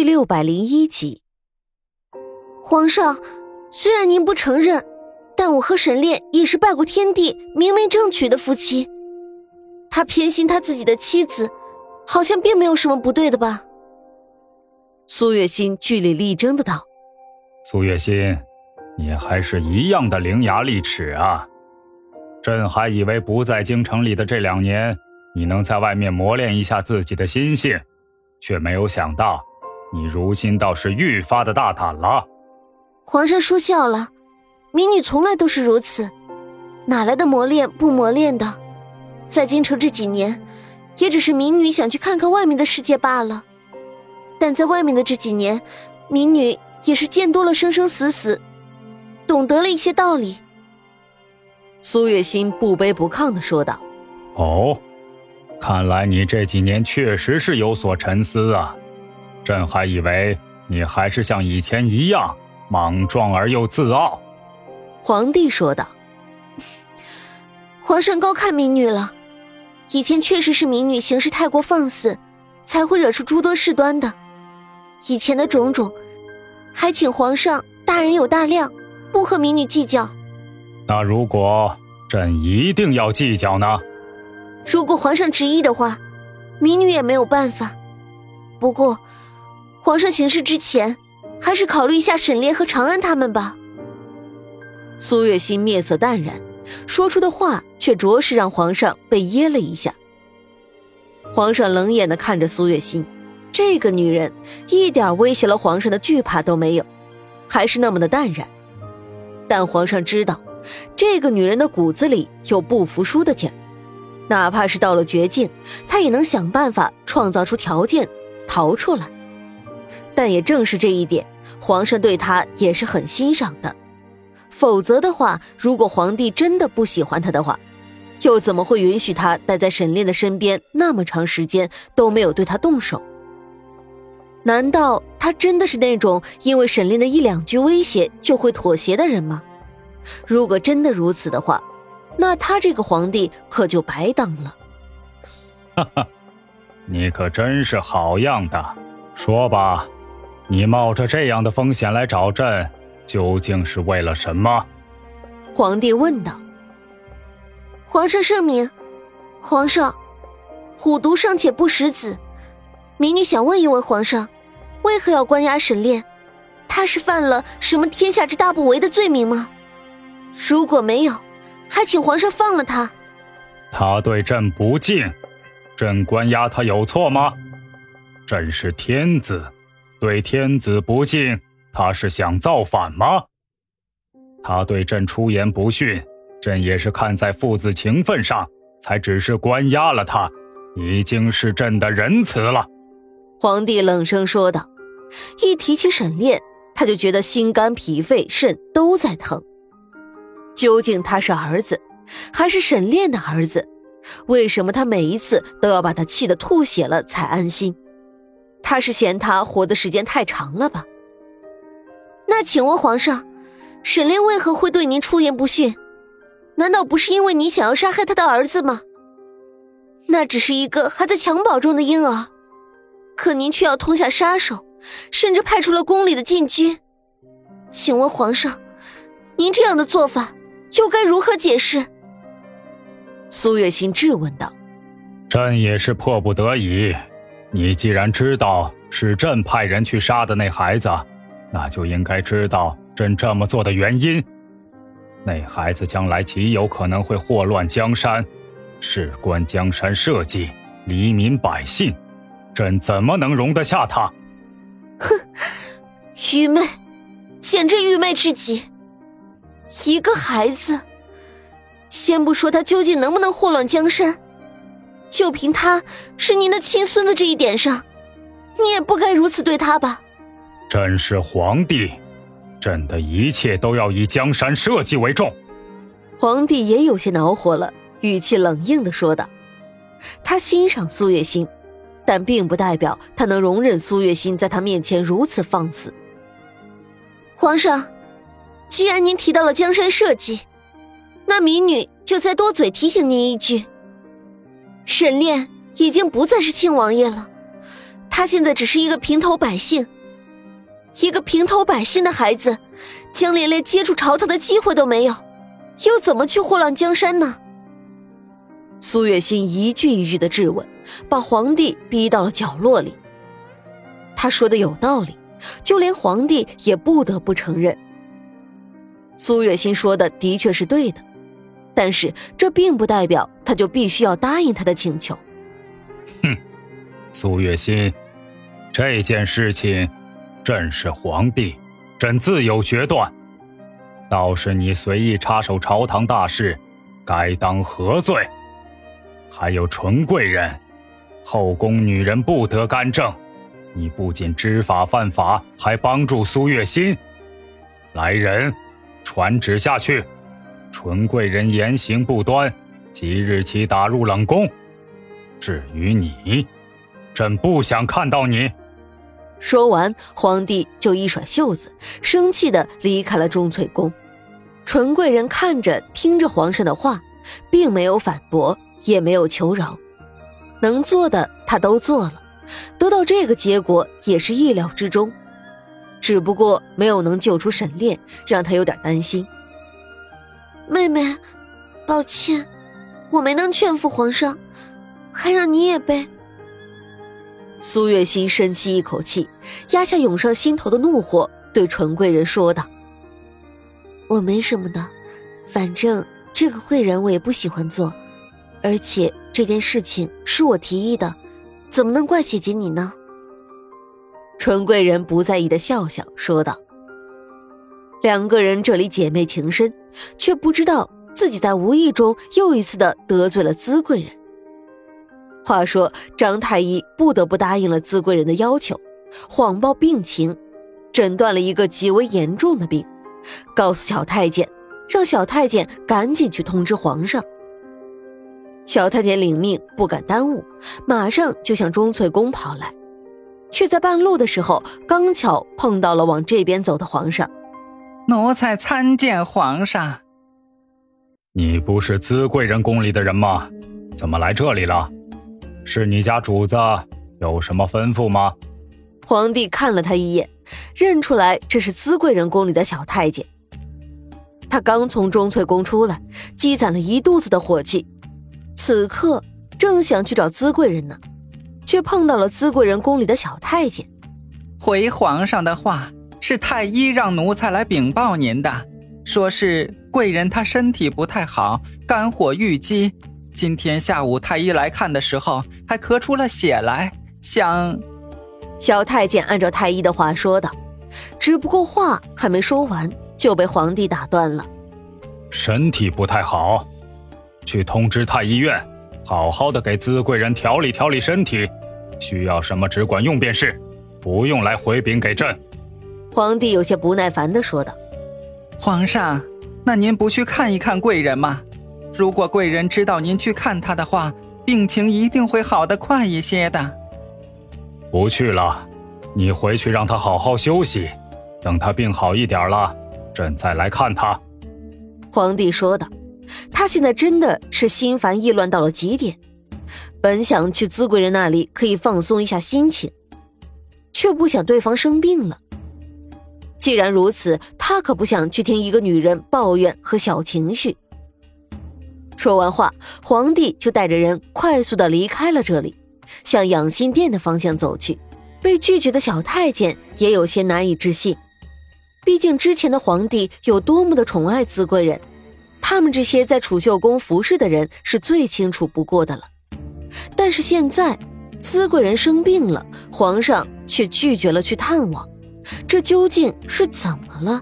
第六百零一集，皇上，虽然您不承认，但我和沈炼也是拜过天地、明媒正娶的夫妻。他偏心他自己的妻子，好像并没有什么不对的吧？苏月心据理力争的道：“苏月心，你还是一样的伶牙俐齿啊！朕还以为不在京城里的这两年，你能在外面磨练一下自己的心性，却没有想到。”你如今倒是愈发的大胆了，皇上说笑了，民女从来都是如此，哪来的磨练不磨练的？在京城这几年，也只是民女想去看看外面的世界罢了。但在外面的这几年，民女也是见多了生生死死，懂得了一些道理。苏月心不卑不亢的说道：“哦，看来你这几年确实是有所沉思啊。”朕还以为你还是像以前一样莽撞而又自傲。”皇帝说道。“皇上高看民女了，以前确实是民女行事太过放肆，才会惹出诸多事端的。以前的种种，还请皇上大人有大量，不和民女计较。那如果朕一定要计较呢？如果皇上执意的话，民女也没有办法。不过。”皇上行事之前，还是考虑一下沈炼和长安他们吧。苏月心面色淡然，说出的话却着实让皇上被噎了一下。皇上冷眼的看着苏月心，这个女人一点威胁了皇上的惧怕都没有，还是那么的淡然。但皇上知道，这个女人的骨子里有不服输的劲儿，哪怕是到了绝境，她也能想办法创造出条件逃出来。但也正是这一点，皇上对他也是很欣赏的。否则的话，如果皇帝真的不喜欢他的话，又怎么会允许他待在沈炼的身边那么长时间都没有对他动手？难道他真的是那种因为沈炼的一两句威胁就会妥协的人吗？如果真的如此的话，那他这个皇帝可就白当了。哈哈，你可真是好样的！说吧。你冒着这样的风险来找朕，究竟是为了什么？皇帝问道。皇上圣明，皇上，虎毒尚且不食子，民女想问一问皇上，为何要关押沈炼？他是犯了什么天下之大不为的罪名吗？如果没有，还请皇上放了他。他对朕不敬，朕关押他有错吗？朕是天子。对天子不敬，他是想造反吗？他对朕出言不逊，朕也是看在父子情分上，才只是关押了他，已经是朕的仁慈了。皇帝冷声说道。一提起沈炼，他就觉得心肝脾肺肾都在疼。究竟他是儿子，还是沈炼的儿子？为什么他每一次都要把他气得吐血了才安心？他是嫌他活的时间太长了吧？那请问皇上，沈炼为何会对您出言不逊？难道不是因为你想要杀害他的儿子吗？那只是一个还在襁褓中的婴儿，可您却要通下杀手，甚至派出了宫里的禁军。请问皇上，您这样的做法又该如何解释？苏月心质问道：“朕也是迫不得已。”你既然知道是朕派人去杀的那孩子，那就应该知道朕这么做的原因。那孩子将来极有可能会祸乱江山，事关江山社稷、黎民百姓，朕怎么能容得下他？哼，愚昧，简直愚昧至极！一个孩子，先不说他究竟能不能祸乱江山。就凭他是您的亲孙子这一点上，你也不该如此对他吧？朕是皇帝，朕的一切都要以江山社稷为重。皇帝也有些恼火了，语气冷硬的说道：“他欣赏苏月心，但并不代表他能容忍苏月心在他面前如此放肆。”皇上，既然您提到了江山社稷，那民女就再多嘴提醒您一句。沈炼已经不再是庆王爷了，他现在只是一个平头百姓，一个平头百姓的孩子，江莲连接触朝堂的机会都没有，又怎么去祸乱江山呢？苏月心一句一句的质问，把皇帝逼到了角落里。他说的有道理，就连皇帝也不得不承认。苏月心说的的确是对的，但是这并不代表他就必须要答应他的请求。哼，苏月心，这件事情，朕是皇帝，朕自有决断。倒是你随意插手朝堂大事，该当何罪？还有纯贵人，后宫女人不得干政，你不仅知法犯法，还帮助苏月心。来人，传旨下去，纯贵人言行不端，即日起打入冷宫。至于你，朕不想看到你。说完，皇帝就一甩袖子，生气的离开了钟粹宫。纯贵人看着，听着皇上的话，并没有反驳。也没有求饶，能做的他都做了，得到这个结果也是意料之中，只不过没有能救出沈炼，让他有点担心。妹妹，抱歉，我没能劝服皇上，还让你也背。苏月心深吸一口气，压下涌上心头的怒火，对纯贵人说道：“我没什么的，反正这个贵人我也不喜欢做。”而且这件事情是我提议的，怎么能怪姐姐你呢？纯贵人不在意的笑笑说道：“两个人这里姐妹情深，却不知道自己在无意中又一次的得罪了资贵人。话说张太医不得不答应了资贵人的要求，谎报病情，诊断了一个极为严重的病，告诉小太监，让小太监赶紧去通知皇上。”小太监领命，不敢耽误，马上就向钟粹宫跑来，却在半路的时候，刚巧碰到了往这边走的皇上。奴才参见皇上。你不是资贵人宫里的人吗？怎么来这里了？是你家主子有什么吩咐吗？皇帝看了他一眼，认出来这是资贵人宫里的小太监。他刚从钟粹宫出来，积攒了一肚子的火气。此刻正想去找资贵人呢，却碰到了资贵人宫里的小太监。回皇上的话是太医让奴才来禀报您的，说是贵人她身体不太好，肝火郁积。今天下午太医来看的时候，还咳出了血来。想，小太监按照太医的话说道，只不过话还没说完，就被皇帝打断了。身体不太好。去通知太医院，好好的给资贵人调理调理身体，需要什么只管用便是，不用来回禀给朕。皇帝有些不耐烦的说道：“皇上，那您不去看一看贵人吗？如果贵人知道您去看他的话，病情一定会好得快一些的。”不去了，你回去让他好好休息，等他病好一点了，朕再来看他。”皇帝说道。他现在真的是心烦意乱到了极点，本想去资贵人那里可以放松一下心情，却不想对方生病了。既然如此，他可不想去听一个女人抱怨和小情绪。说完话，皇帝就带着人快速的离开了这里，向养心殿的方向走去。被拒绝的小太监也有些难以置信，毕竟之前的皇帝有多么的宠爱资贵人。他们这些在储秀宫服侍的人是最清楚不过的了，但是现在，资贵人生病了，皇上却拒绝了去探望，这究竟是怎么了？